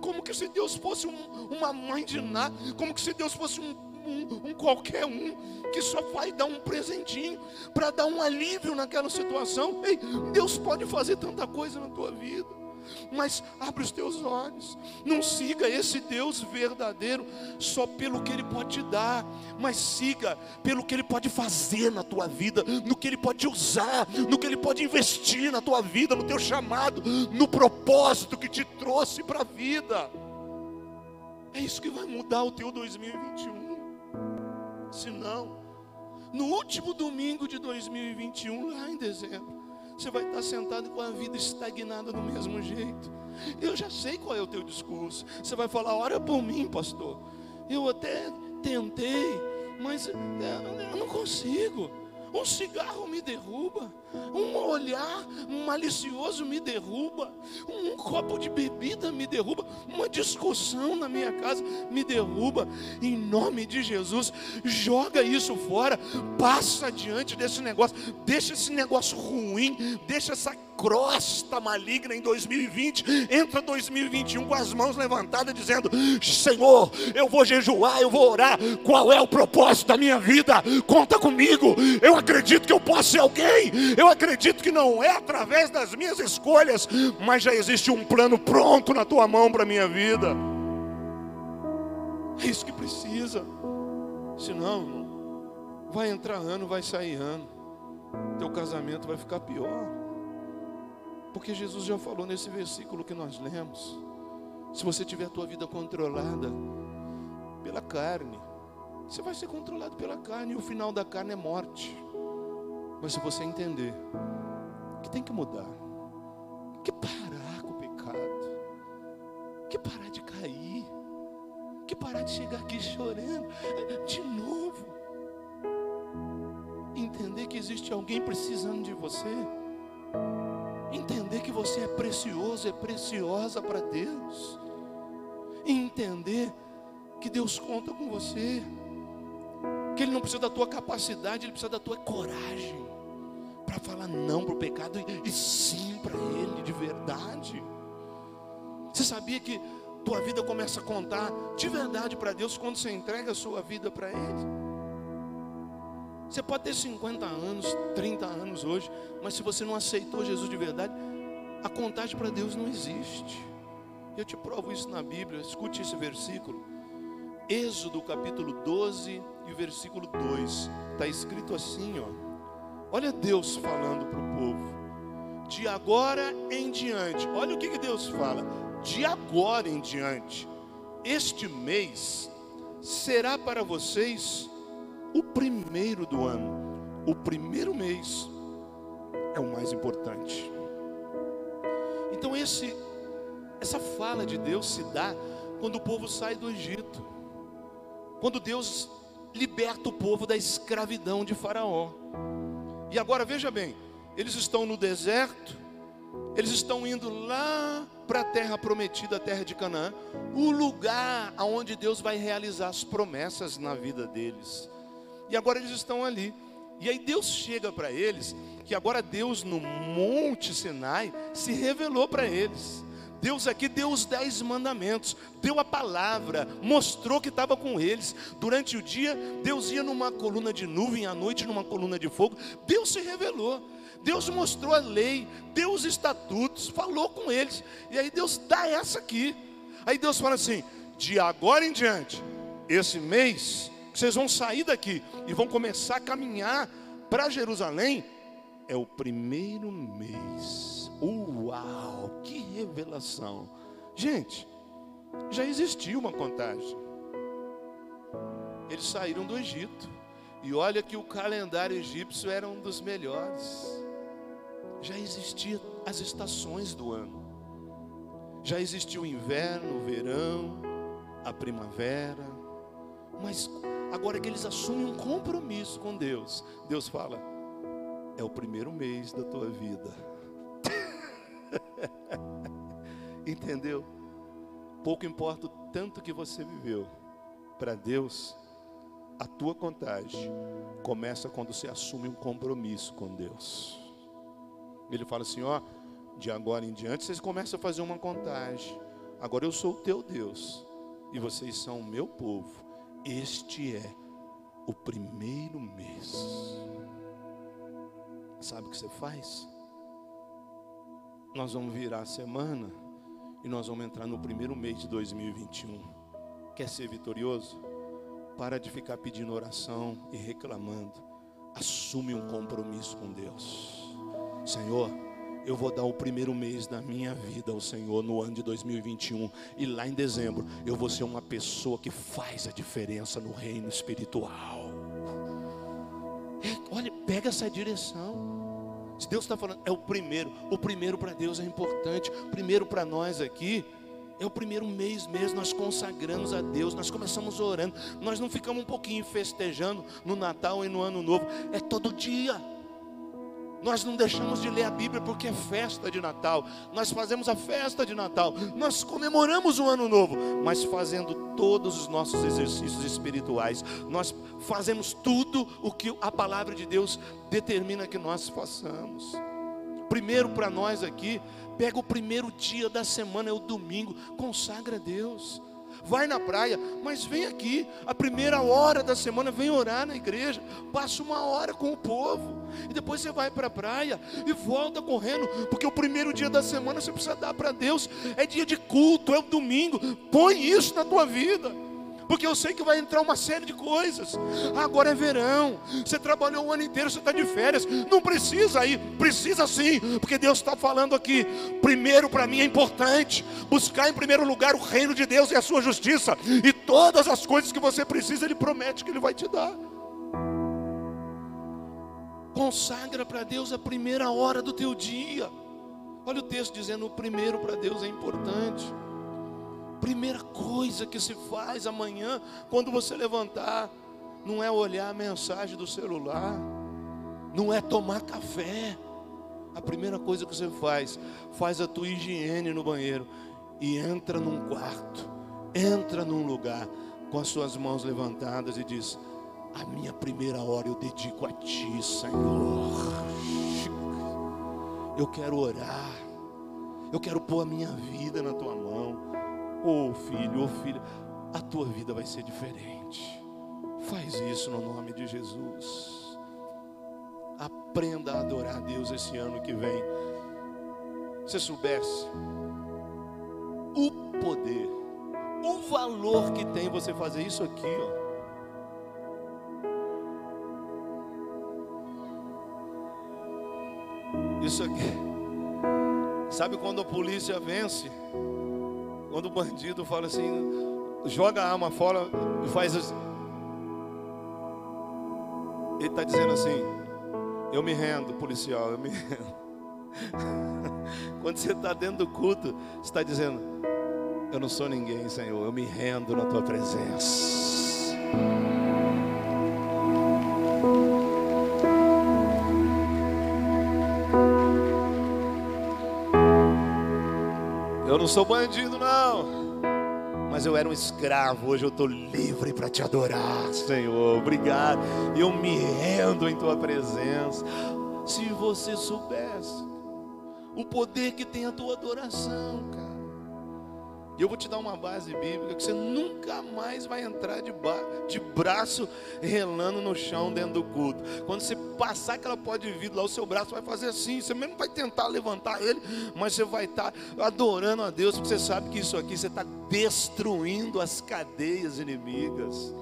Como que se Deus fosse um, uma mãe de nada, como que se Deus fosse um um, um qualquer um que só vai dar um presentinho para dar um alívio naquela situação. Ei, Deus pode fazer tanta coisa na tua vida. Mas abre os teus olhos, não siga esse Deus verdadeiro só pelo que Ele pode te dar, mas siga pelo que Ele pode fazer na tua vida, no que Ele pode usar, no que Ele pode investir na tua vida, no teu chamado, no propósito que te trouxe para a vida. É isso que vai mudar o teu 2021. Se não, no último domingo de 2021, lá em dezembro, você vai estar sentado com a vida estagnada do mesmo jeito. Eu já sei qual é o teu discurso. Você vai falar, ora por mim, pastor. Eu até tentei, mas eu não consigo. Um cigarro me derruba, um olhar malicioso me derruba, um copo de bebida me derruba, uma discussão na minha casa me derruba. Em nome de Jesus, joga isso fora, passa diante desse negócio, deixa esse negócio ruim, deixa essa crosta maligna em 2020, entra 2021 com as mãos levantadas, dizendo: Senhor, eu vou jejuar, eu vou orar. Qual é o propósito da minha vida? Conta comigo. Eu acredito que eu posso ser alguém. Eu acredito que não é através das minhas escolhas, mas já existe um plano pronto na tua mão para a minha vida. É isso que precisa. Senão, vai entrar ano, vai sair ano. Teu casamento vai ficar pior. Porque Jesus já falou nesse versículo que nós lemos. Se você tiver a tua vida controlada pela carne, você vai ser controlado pela carne e o final da carne é morte. Mas se você entender que tem que mudar, que parar com o pecado, que parar de cair, que parar de chegar aqui chorando de novo, entender que existe alguém precisando de você você é precioso, é preciosa para Deus, e entender que Deus conta com você, que Ele não precisa da tua capacidade, Ele precisa da tua coragem para falar não para o pecado e, e sim para Ele de verdade. Você sabia que tua vida começa a contar de verdade para Deus quando você entrega a sua vida para Ele? Você pode ter 50 anos, 30 anos hoje, mas se você não aceitou Jesus de verdade, a contagem para Deus não existe. Eu te provo isso na Bíblia, escute esse versículo. Êxodo capítulo 12 e o versículo 2. Está escrito assim, ó. Olha Deus falando para o povo. De agora em diante, olha o que, que Deus fala. De agora em diante, este mês será para vocês o primeiro do ano, o primeiro mês é o mais importante. Então esse essa fala de Deus se dá quando o povo sai do Egito. Quando Deus liberta o povo da escravidão de Faraó. E agora veja bem, eles estão no deserto, eles estão indo lá para a terra prometida, a terra de Canaã, o lugar aonde Deus vai realizar as promessas na vida deles. E agora eles estão ali. E aí Deus chega para eles, que agora Deus no Monte Sinai se revelou para eles. Deus aqui deu os dez mandamentos, deu a palavra, mostrou que estava com eles. Durante o dia, Deus ia numa coluna de nuvem, à noite numa coluna de fogo. Deus se revelou, Deus mostrou a lei, deu os estatutos, falou com eles. E aí Deus dá essa aqui. Aí Deus fala assim: de agora em diante, esse mês, vocês vão sair daqui e vão começar a caminhar para Jerusalém. É o primeiro mês Uau, que revelação! Gente, já existia uma contagem. Eles saíram do Egito. E olha que o calendário egípcio era um dos melhores. Já existiam as estações do ano. Já existia o inverno, o verão, a primavera. Mas agora que eles assumem um compromisso com Deus, Deus fala: é o primeiro mês da tua vida Entendeu? Pouco importa o tanto que você viveu, para Deus, a tua contagem começa quando você assume um compromisso com Deus. Ele fala assim: ó, de agora em diante vocês começam a fazer uma contagem. Agora eu sou o teu Deus e vocês são o meu povo. Este é o primeiro mês. Sabe o que você faz? Nós vamos virar a semana e nós vamos entrar no primeiro mês de 2021. Quer ser vitorioso? Para de ficar pedindo oração e reclamando. Assume um compromisso com Deus. Senhor, eu vou dar o primeiro mês da minha vida ao Senhor no ano de 2021. E lá em dezembro, eu vou ser uma pessoa que faz a diferença no reino espiritual. Olha, pega essa direção. Se Deus está falando, é o primeiro. O primeiro para Deus é importante. O primeiro para nós aqui é o primeiro mês mesmo. Nós consagramos a Deus. Nós começamos orando. Nós não ficamos um pouquinho festejando no Natal e no Ano Novo. É todo dia. Nós não deixamos de ler a Bíblia porque é festa de Natal. Nós fazemos a festa de Natal. Nós comemoramos o Ano Novo, mas fazendo todos os nossos exercícios espirituais. Nós fazemos tudo o que a palavra de Deus determina que nós façamos. Primeiro para nós aqui, pega o primeiro dia da semana, é o domingo, consagra a Deus vai na praia, mas vem aqui, a primeira hora da semana, vem orar na igreja, passa uma hora com o povo, e depois você vai para a praia e volta correndo, porque o primeiro dia da semana você precisa dar para Deus, é dia de culto, é o domingo, põe isso na tua vida porque eu sei que vai entrar uma série de coisas. Agora é verão, você trabalhou o ano inteiro, você está de férias, não precisa ir, precisa sim, porque Deus está falando aqui. Primeiro, para mim é importante buscar em primeiro lugar o reino de Deus e a sua justiça, e todas as coisas que você precisa, Ele promete que Ele vai te dar. Consagra para Deus a primeira hora do teu dia. Olha o texto dizendo: o primeiro para Deus é importante. Primeira coisa que se faz amanhã, quando você levantar, não é olhar a mensagem do celular, não é tomar café. A primeira coisa que você faz, faz a tua higiene no banheiro e entra num quarto, entra num lugar com as suas mãos levantadas e diz: A minha primeira hora eu dedico a ti, Senhor. Eu quero orar, eu quero pôr a minha vida na tua mão. Oh filho, oh filha, a tua vida vai ser diferente. Faz isso no nome de Jesus. Aprenda a adorar a Deus esse ano que vem. Se soubesse o poder, o valor que tem você fazer isso aqui, ó. Isso aqui. Sabe quando a polícia vence? Quando o bandido fala assim, joga a arma fora e faz assim. Ele está dizendo assim: Eu me rendo, policial, eu me rendo. Quando você está dentro do culto, você está dizendo: Eu não sou ninguém, Senhor, eu me rendo na tua presença. Eu não sou bandido, não. Mas eu era um escravo, hoje eu estou livre para te adorar, Senhor. Obrigado. Eu me rendo em tua presença. Se você soubesse o poder que tem a tua adoração, cara. E eu vou te dar uma base bíblica que você nunca mais vai entrar de, de braço relando no chão dentro do culto. Quando você passar aquela pó de vidro lá, o seu braço vai fazer assim. Você mesmo vai tentar levantar ele, mas você vai estar adorando a Deus, porque você sabe que isso aqui você está destruindo as cadeias inimigas.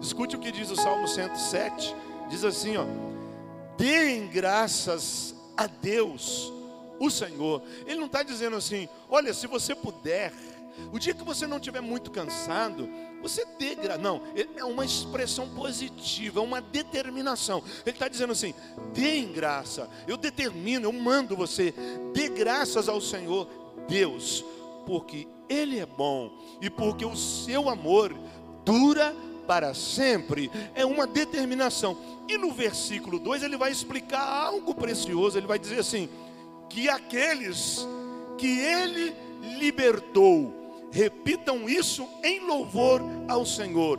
Escute o que diz o Salmo 107: diz assim, ó. Deem graças a Deus, o Senhor. Ele não está dizendo assim, olha, se você puder o dia que você não estiver muito cansado, você dê graça. Não, é uma expressão positiva, é uma determinação. Ele está dizendo assim: deem graça. Eu determino, eu mando você, dê graças ao Senhor Deus, porque Ele é bom e porque o seu amor dura para sempre. É uma determinação. E no versículo 2 ele vai explicar algo precioso. Ele vai dizer assim: que aqueles que Ele libertou, repitam isso em louvor ao Senhor.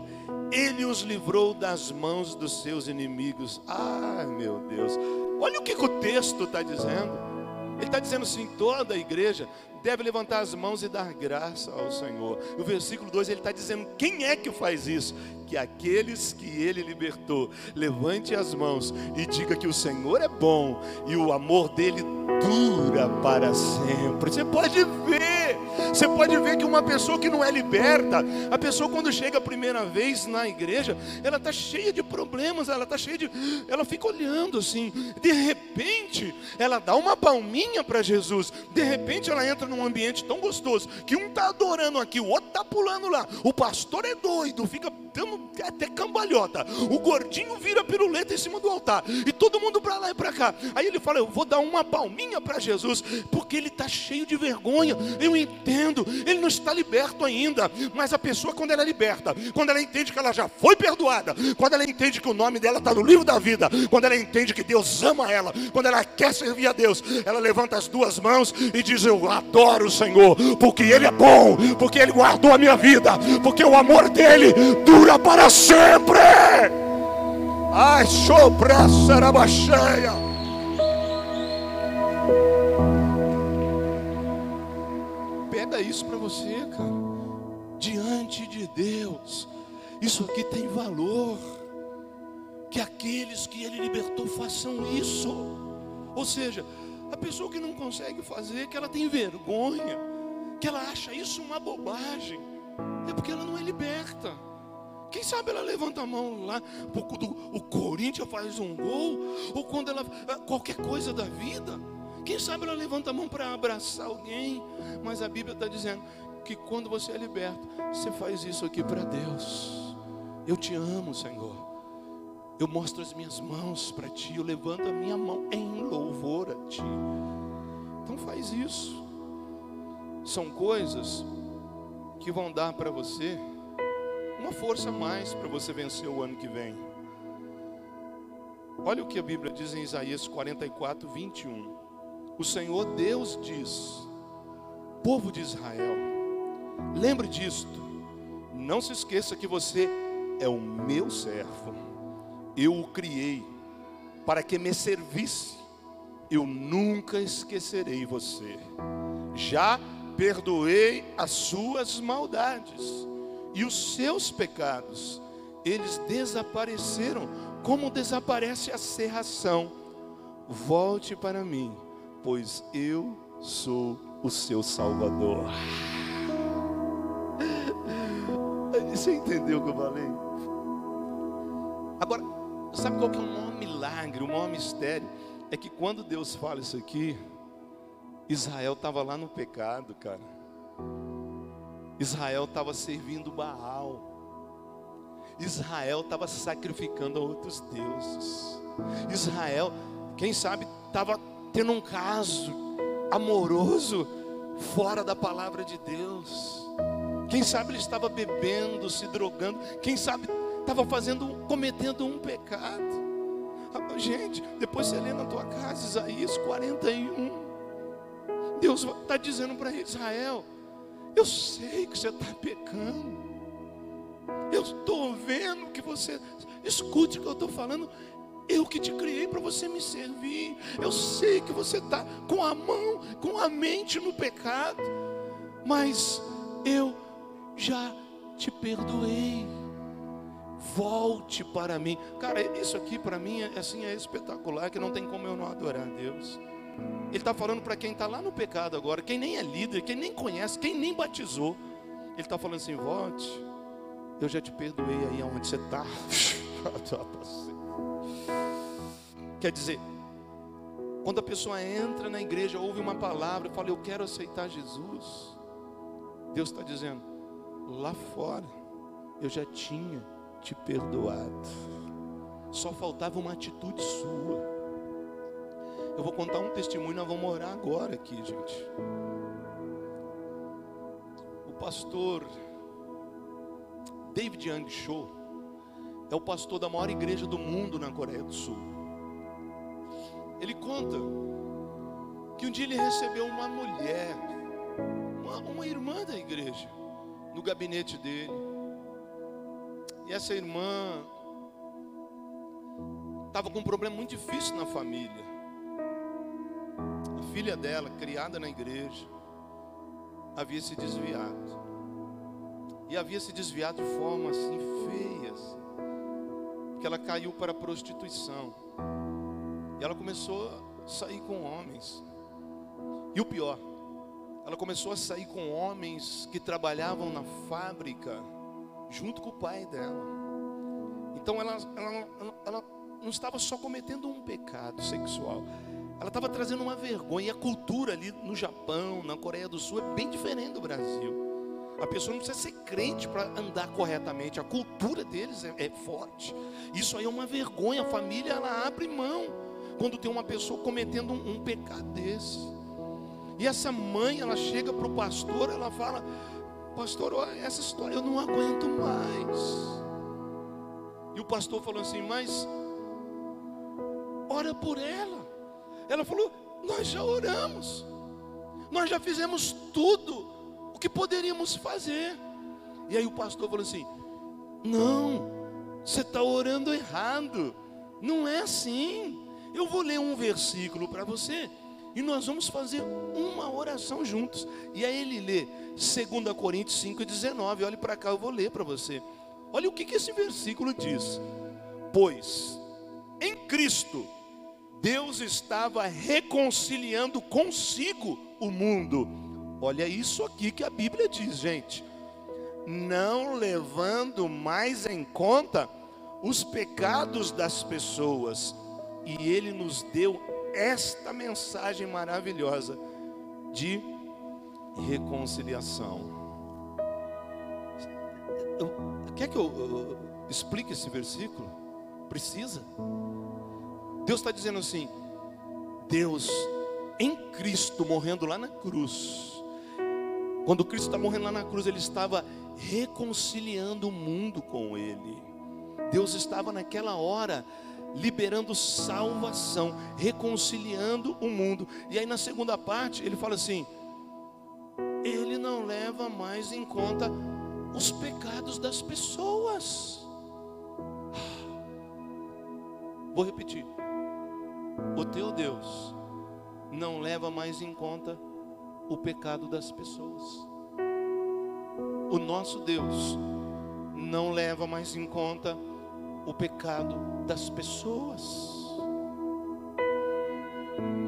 Ele os livrou das mãos dos seus inimigos. Ah, meu Deus. Olha o que, que o texto está dizendo. Ele está dizendo assim: toda a igreja deve levantar as mãos e dar graça ao Senhor. No versículo 2 ele está dizendo: quem é que faz isso? Que aqueles que ele libertou, levante as mãos e diga que o Senhor é bom e o amor dele dura para sempre. Você pode ver, você pode ver que uma pessoa que não é liberta, a pessoa quando chega a primeira vez na igreja, ela está cheia de problemas, ela está cheia de. Ela fica olhando assim, de repente, ela dá uma palminha para Jesus, de repente ela entra num ambiente tão gostoso, que um está adorando aqui, o outro está pulando lá, o pastor é doido, fica dando até cambalhota, o gordinho vira piruleta em cima do altar, e todo mundo para lá e para cá. Aí ele fala: Eu vou dar uma palminha para Jesus, porque ele está cheio de vergonha. Eu entendo, ele não está liberto ainda, mas a pessoa, quando ela é liberta, quando ela entende que ela já foi perdoada, quando ela entende que o nome dela está no livro da vida, quando ela entende que Deus ama ela, quando ela quer servir a Deus, ela levanta as duas mãos e diz: Eu adoro o Senhor, porque Ele é bom, porque Ele guardou a minha vida, porque o amor dele dura para sempre. Ai, sopra, sarabacheia. Pega isso para você, cara. Diante de Deus, isso aqui tem valor. Que aqueles que Ele libertou façam isso. Ou seja, a pessoa que não consegue fazer, que ela tem vergonha, que ela acha isso uma bobagem, é porque ela não é liberta. Quem sabe ela levanta a mão lá, quando o Corinthians faz um gol, ou quando ela. qualquer coisa da vida. Quem sabe ela levanta a mão para abraçar alguém, mas a Bíblia está dizendo que quando você é liberto, você faz isso aqui para Deus. Eu te amo, Senhor. Eu mostro as minhas mãos para ti, eu levanto a minha mão em louvor a ti. Então faz isso. São coisas que vão dar para você uma força a mais para você vencer o ano que vem. Olha o que a Bíblia diz em Isaías 44, 21. O Senhor Deus diz: Povo de Israel, lembre disto, não se esqueça que você é o meu servo, eu o criei para que me servisse, eu nunca esquecerei você, já perdoei as suas maldades e os seus pecados, eles desapareceram, como desaparece a serração. Volte para mim pois eu sou o seu Salvador. Você entendeu o que eu falei? Agora, sabe qual que é o maior milagre, o maior mistério? É que quando Deus fala isso aqui, Israel estava lá no pecado, cara. Israel estava servindo Baal. Israel estava sacrificando a outros deuses. Israel, quem sabe, estava tendo um caso amoroso fora da palavra de Deus. Quem sabe ele estava bebendo, se drogando. Quem sabe estava fazendo, cometendo um pecado. Ah, gente, depois você lê na tua casa Isaías 41. Deus está dizendo para Israel: Eu sei que você está pecando. Eu estou vendo que você. Escute o que eu estou falando. Eu que te criei para você me servir. Eu sei que você está com a mão, com a mente no pecado. Mas eu já te perdoei. Volte para mim. Cara, isso aqui para mim é, assim é espetacular, que não tem como eu não adorar a Deus. Ele está falando para quem está lá no pecado agora, quem nem é líder, quem nem conhece, quem nem batizou. Ele está falando assim: volte, eu já te perdoei aí aonde você está. Quer dizer, quando a pessoa entra na igreja, ouve uma palavra e fala, eu quero aceitar Jesus, Deus está dizendo, lá fora eu já tinha te perdoado, só faltava uma atitude sua. Eu vou contar um testemunho, nós vamos orar agora aqui, gente. O pastor David Young Cho é o pastor da maior igreja do mundo na Coreia do Sul. Ele conta que um dia ele recebeu uma mulher, uma, uma irmã da igreja, no gabinete dele. E essa irmã estava com um problema muito difícil na família. Filha dela, criada na igreja, havia se desviado. E havia se desviado de forma assim feia, assim, que ela caiu para a prostituição. E ela começou a sair com homens. E o pior, ela começou a sair com homens que trabalhavam na fábrica junto com o pai dela. Então ela, ela, ela, ela não estava só cometendo um pecado sexual, ela estava trazendo uma vergonha. E a cultura ali no Japão, na Coreia do Sul, é bem diferente do Brasil. A pessoa não precisa ser crente para andar corretamente. A cultura deles é, é, forte. Isso aí é uma vergonha. A família ela abre mão quando tem uma pessoa cometendo um, um pecado desse. E essa mãe, ela chega para o pastor, ela fala: Pastor, essa história eu não aguento mais. E o pastor falou assim: Mas ora por ela. Ela falou: Nós já oramos, nós já fizemos tudo o que poderíamos fazer. E aí o pastor falou assim: Não, você está orando errado, não é assim. Eu vou ler um versículo para você e nós vamos fazer uma oração juntos. E aí ele lê 2 Coríntios 5,19. Olhe para cá, eu vou ler para você. Olha o que, que esse versículo diz. Pois em Cristo Deus estava reconciliando consigo o mundo. Olha isso aqui que a Bíblia diz, gente. Não levando mais em conta os pecados das pessoas e ele nos deu esta mensagem maravilhosa de reconciliação. Eu, quer que eu, eu explique esse versículo? Precisa. Deus está dizendo assim: Deus em Cristo morrendo lá na cruz. Quando Cristo está morrendo lá na cruz, Ele estava reconciliando o mundo com Ele. Deus estava naquela hora liberando salvação, reconciliando o mundo. E aí na segunda parte ele fala assim: ele não leva mais em conta os pecados das pessoas. Vou repetir. O teu Deus não leva mais em conta o pecado das pessoas. O nosso Deus não leva mais em conta o pecado das pessoas.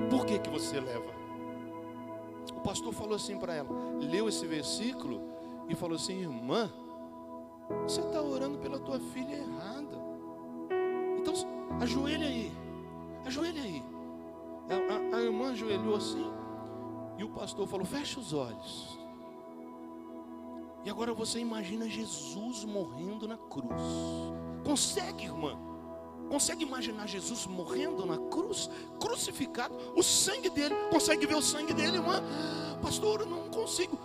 Por que que você leva? O pastor falou assim para ela, leu esse versículo e falou assim, irmã, você está orando pela tua filha errada. Então, ajoelha aí, ajoelha aí. A, a, a irmã ajoelhou assim e o pastor falou: fecha os olhos. E agora você imagina Jesus morrendo na cruz. Consegue, irmã? Consegue imaginar Jesus morrendo na cruz, crucificado, o sangue dele? Consegue ver o sangue dele, irmã? Pastor, eu não consigo.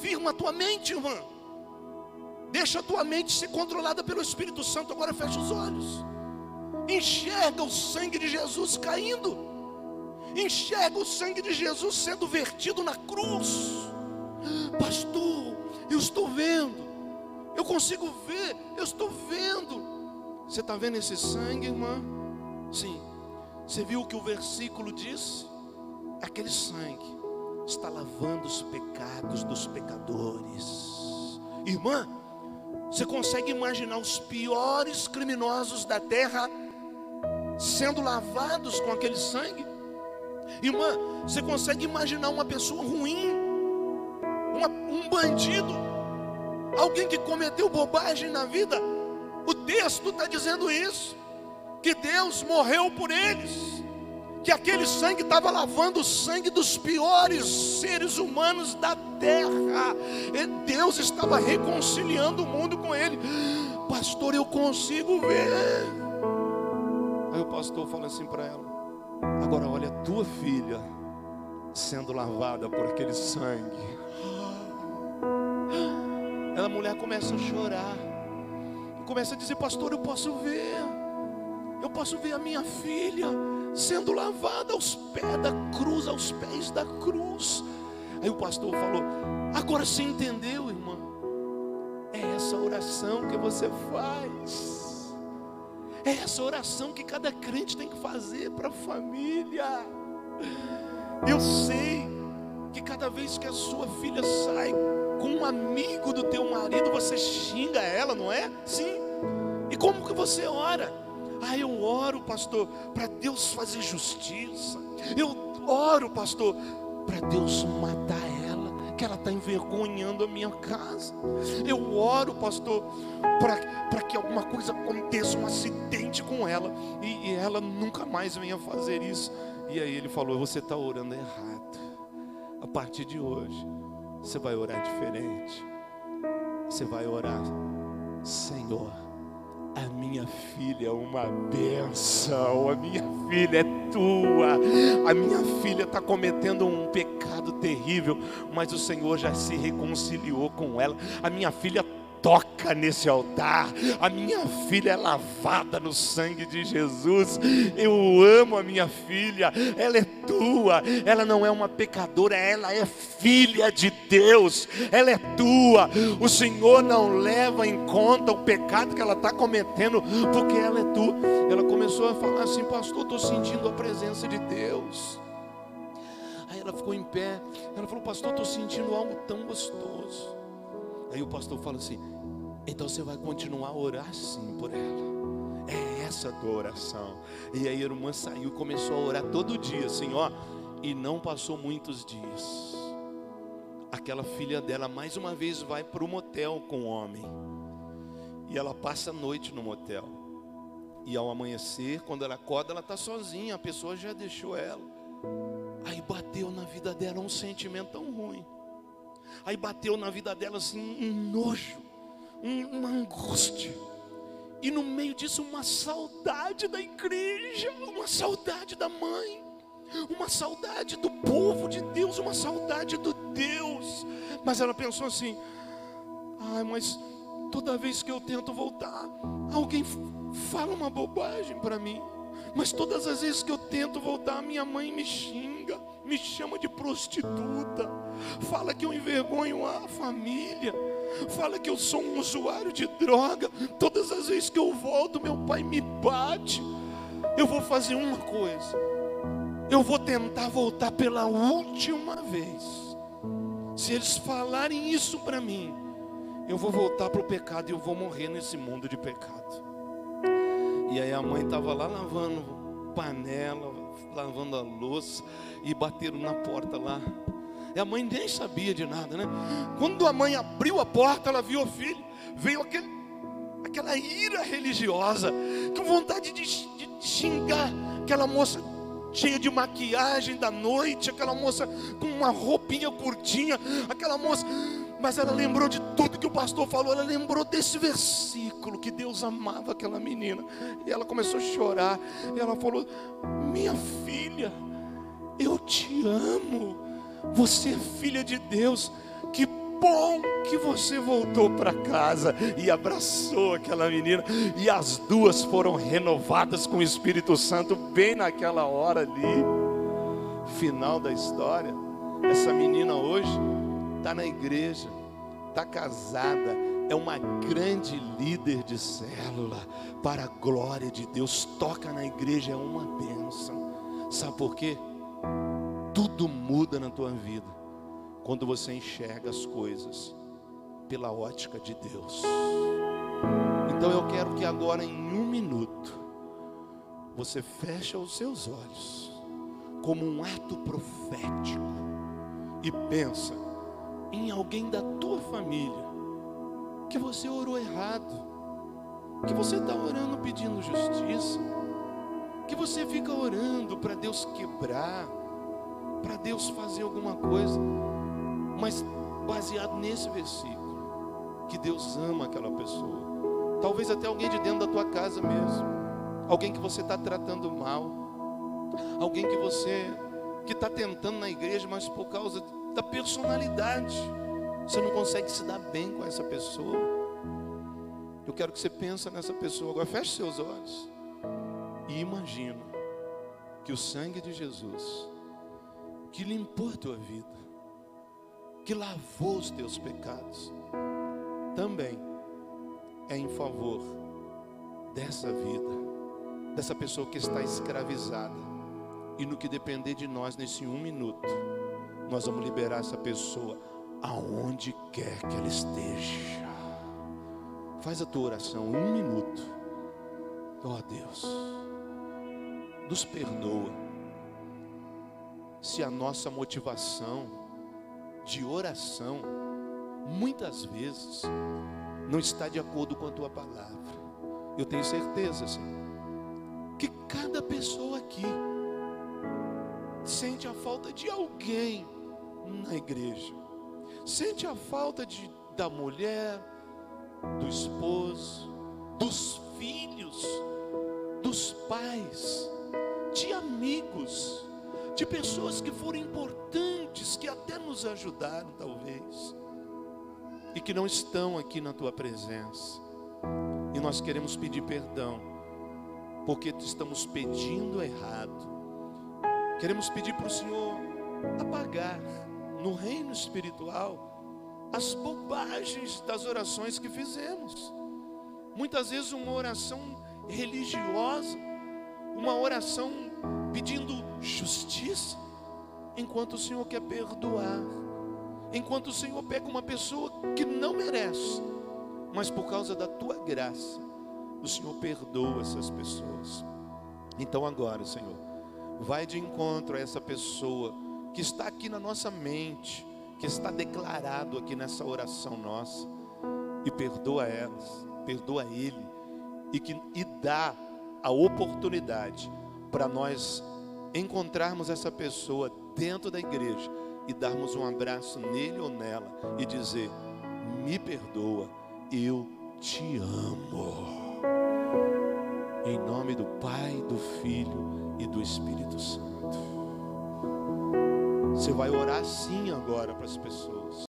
Firma a tua mente, irmã. Deixa a tua mente ser controlada pelo Espírito Santo. Agora fecha os olhos. Enxerga o sangue de Jesus caindo. Enxerga o sangue de Jesus sendo vertido na cruz. Pastor, eu estou vendo. Eu consigo ver, eu estou vendo. Você está vendo esse sangue, irmã? Sim. Você viu o que o versículo diz? Aquele sangue está lavando os pecados dos pecadores. Irmã, você consegue imaginar os piores criminosos da terra sendo lavados com aquele sangue? Irmã, você consegue imaginar uma pessoa ruim, uma, um bandido, alguém que cometeu bobagem na vida? O texto está dizendo isso, que Deus morreu por eles que aquele sangue estava lavando o sangue dos piores seres humanos da terra. E Deus estava reconciliando o mundo com ele. Pastor, eu consigo ver. Pastor fala assim para ela: Agora olha a tua filha sendo lavada por aquele sangue. Ela mulher começa a chorar. Começa a dizer: Pastor, eu posso ver. Eu posso ver a minha filha sendo lavada aos pés da cruz, aos pés da cruz. Aí o pastor falou: Agora você entendeu, irmã? É essa oração que você faz. É essa oração que cada crente tem que fazer para a família. Eu sei que cada vez que a sua filha sai com um amigo do teu marido, você xinga ela, não é? Sim. E como que você ora? Ah, eu oro, pastor, para Deus fazer justiça. Eu oro, pastor, para Deus matar que ela está envergonhando a minha casa. Eu oro, pastor, para que alguma coisa aconteça, um acidente com ela, e, e ela nunca mais venha fazer isso. E aí ele falou: Você está orando errado. A partir de hoje, você vai orar diferente. Você vai orar, Senhor a minha filha é uma benção, a minha filha é tua, a minha filha está cometendo um pecado terrível, mas o Senhor já se reconciliou com ela, a minha filha toca nesse altar. A minha filha é lavada no sangue de Jesus. Eu amo a minha filha, ela é tua. Ela não é uma pecadora, ela é filha de Deus. Ela é tua. O Senhor não leva em conta o pecado que ela está cometendo, porque ela é tua. Ela começou a falar assim, pastor, estou sentindo a presença de Deus. Aí ela ficou em pé. Ela falou, pastor, estou sentindo algo tão gostoso. Aí o pastor fala assim: então você vai continuar a orar sim por ela. É essa a tua oração. E aí a irmã saiu e começou a orar todo dia, assim, ó. E não passou muitos dias. Aquela filha dela mais uma vez vai para o motel com o homem. E ela passa a noite no motel. E ao amanhecer, quando ela acorda, ela está sozinha, a pessoa já deixou ela. Aí bateu na vida dela um sentimento tão ruim. Aí bateu na vida dela assim um nojo, uma angústia. E no meio disso uma saudade da igreja, uma saudade da mãe, uma saudade do povo de Deus, uma saudade do Deus. Mas ela pensou assim: ai, mas toda vez que eu tento voltar, alguém fala uma bobagem para mim. Mas todas as vezes que eu tento voltar, minha mãe me xinga, me chama de prostituta, fala que eu envergonho a família, fala que eu sou um usuário de droga. Todas as vezes que eu volto, meu pai me bate. Eu vou fazer uma coisa, eu vou tentar voltar pela última vez. Se eles falarem isso para mim, eu vou voltar para o pecado e eu vou morrer nesse mundo de pecado. E aí a mãe estava lá lavando panela, lavando a louça e bateram na porta lá. E a mãe nem sabia de nada, né? Quando a mãe abriu a porta, ela viu o filho, veio aquele, aquela ira religiosa, com vontade de, de xingar aquela moça cheia de maquiagem da noite, aquela moça com uma roupinha curtinha, aquela moça mas ela lembrou de tudo que o pastor falou, ela lembrou desse versículo que Deus amava aquela menina. E ela começou a chorar. E ela falou: Minha filha, eu te amo. Você é filha de Deus. Que bom que você voltou para casa e abraçou aquela menina, e as duas foram renovadas com o Espírito Santo bem naquela hora ali. Final da história. Essa menina hoje está na igreja, está casada, é uma grande líder de célula, para a glória de Deus, toca na igreja, é uma bênção. Sabe por quê? Tudo muda na tua vida quando você enxerga as coisas pela ótica de Deus. Então eu quero que agora, em um minuto, você feche os seus olhos, como um ato profético, e pensa em alguém da tua família que você orou errado, que você está orando pedindo justiça, que você fica orando para Deus quebrar, para Deus fazer alguma coisa, mas baseado nesse versículo, que Deus ama aquela pessoa, talvez até alguém de dentro da tua casa mesmo, alguém que você está tratando mal, alguém que você que está tentando na igreja, mas por causa da personalidade, você não consegue se dar bem com essa pessoa. Eu quero que você pense nessa pessoa agora. Feche seus olhos e imagina que o sangue de Jesus, que limpou a tua vida, que lavou os teus pecados, também é em favor dessa vida, dessa pessoa que está escravizada. E no que depender de nós nesse um minuto, nós vamos liberar essa pessoa aonde quer que ela esteja. Faz a tua oração um minuto. Oh Deus, nos perdoa se a nossa motivação de oração muitas vezes não está de acordo com a tua palavra. Eu tenho certeza, Senhor, que cada pessoa aqui sente a falta de alguém na igreja sente a falta de, da mulher, do esposo, dos filhos, dos pais, de amigos, de pessoas que foram importantes, que até nos ajudaram, talvez, e que não estão aqui na tua presença. E nós queremos pedir perdão, porque estamos pedindo errado. Queremos pedir para o Senhor apagar no reino espiritual as bobagens das orações que fizemos. Muitas vezes uma oração religiosa, uma oração pedindo justiça, enquanto o Senhor quer perdoar, enquanto o Senhor pega uma pessoa que não merece, mas por causa da tua graça, o Senhor perdoa essas pessoas. Então agora, Senhor, vai de encontro a essa pessoa que está aqui na nossa mente, que está declarado aqui nessa oração nossa, e perdoa elas, perdoa ele, e que e dá a oportunidade para nós encontrarmos essa pessoa dentro da igreja e darmos um abraço nele ou nela e dizer: Me perdoa, eu te amo. Em nome do Pai, do Filho e do Espírito Santo. Você vai orar sim agora para as pessoas.